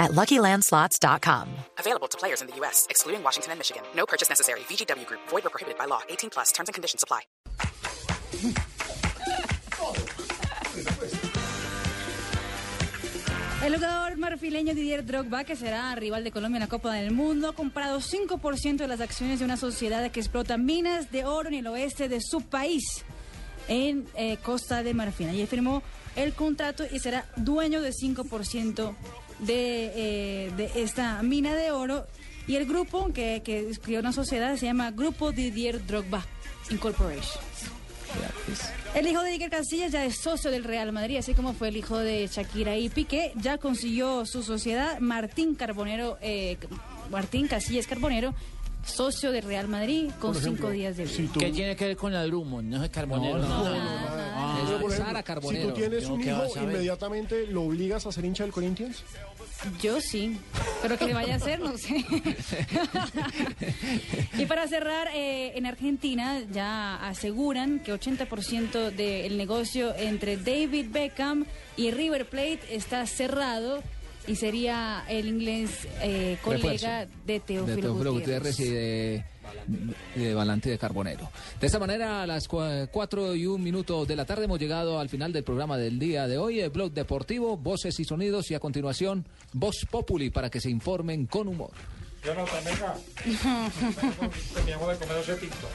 at LuckyLandSlots.com. Available to players in the U.S., excluding Washington and Michigan. No purchase necessary. VGW Group. Void or prohibited by law. 18 plus. Terms and conditions apply. El jugador marfileño Didier Drogba, que será rival de Colombia en la Copa del Mundo, ha comprado 5% de las acciones de una sociedad que explota minas de oro en el oeste de su país, en eh, Costa de Marfil. Allí firmó el contrato y será dueño de 5% de, eh, de esta mina de oro. Y el grupo que, que creó una sociedad se llama Grupo Didier Drogba Incorporation. El hijo de Iker Casillas ya es socio del Real Madrid, así como fue el hijo de Shakira y Piqué. Ya consiguió su sociedad Martín Carbonero, eh, Martín Casillas Carbonero, socio del Real Madrid, con cinco días de vida. ¿Qué tiene que ver con la Drummond? No es Carbonero. No, no, Ah, Pero, es por ejemplo, Sara Carbonero. Si tú tienes Yo un qué hijo, vas a ver. inmediatamente lo obligas a ser hincha del Corinthians. Yo sí, pero que le vaya a hacer, no sé. y para cerrar, eh, en Argentina ya aseguran que 80% del negocio entre David Beckham y River Plate está cerrado y sería el inglés eh, colega de Teófilo, de Teófilo Gutiérrez. Gutiérrez y de, de Valante de Carbonero. De esta manera, a las 4 y un minuto de la tarde hemos llegado al final del programa del día de hoy, el blog deportivo, voces y sonidos y a continuación, Voz Populi para que se informen con humor. Venga. Teníamos de comer ese tinto.